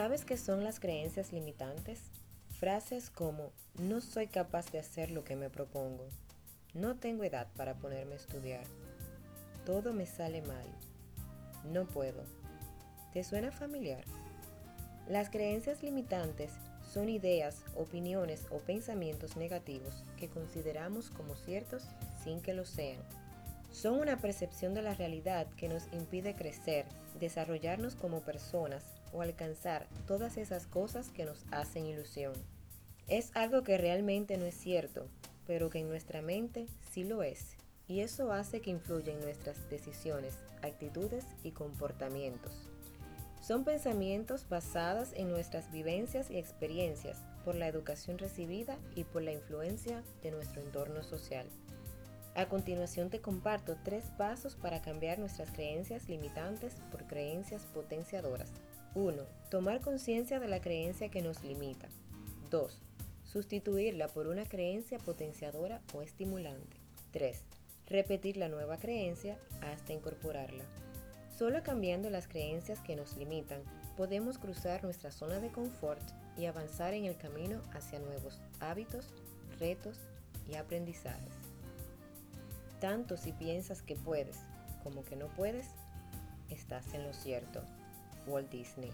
¿Sabes qué son las creencias limitantes? Frases como no soy capaz de hacer lo que me propongo, no tengo edad para ponerme a estudiar, todo me sale mal, no puedo. ¿Te suena familiar? Las creencias limitantes son ideas, opiniones o pensamientos negativos que consideramos como ciertos sin que lo sean. Son una percepción de la realidad que nos impide crecer, desarrollarnos como personas o alcanzar todas esas cosas que nos hacen ilusión. Es algo que realmente no es cierto, pero que en nuestra mente sí lo es, y eso hace que influya en nuestras decisiones, actitudes y comportamientos. Son pensamientos basados en nuestras vivencias y experiencias por la educación recibida y por la influencia de nuestro entorno social. A continuación te comparto tres pasos para cambiar nuestras creencias limitantes por creencias potenciadoras. 1. Tomar conciencia de la creencia que nos limita. 2. Sustituirla por una creencia potenciadora o estimulante. 3. Repetir la nueva creencia hasta incorporarla. Solo cambiando las creencias que nos limitan, podemos cruzar nuestra zona de confort y avanzar en el camino hacia nuevos hábitos, retos y aprendizajes. Tanto si piensas que puedes como que no puedes, estás en lo cierto. Walt Disney